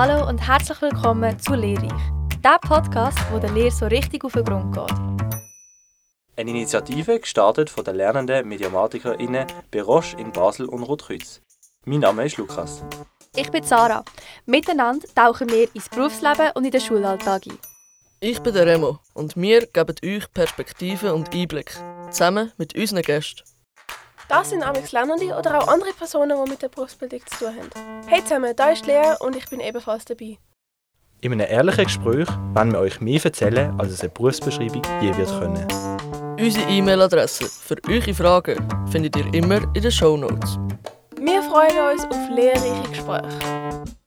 Hallo und herzlich willkommen zu Lehrreich, der Podcast, wo der Lehre so richtig auf den Grund geht. Eine Initiative gestartet von den lernenden MediamatikerInnen bei Roche in Basel und Rotkreuz. Mein Name ist Lukas. Ich bin Sarah. Miteinander tauchen wir ins Berufsleben und in den Schulalltag ein. Ich bin der Remo und wir geben euch Perspektiven und Einblick, zusammen mit unseren Gästen. Das sind amigs Lernende oder auch andere Personen, die mit der Berufsbildung zu tun haben. Hey zusammen, da ist Lea und ich bin ebenfalls dabei. In einem ehrlichen Gespräch wollen wir euch mehr erzählen, als es eine Berufsbeschreibung je wird können. Unsere E-Mail-Adresse für eure Fragen findet ihr immer in den Show Notes. Wir freuen uns auf lehrreiche Gespräche.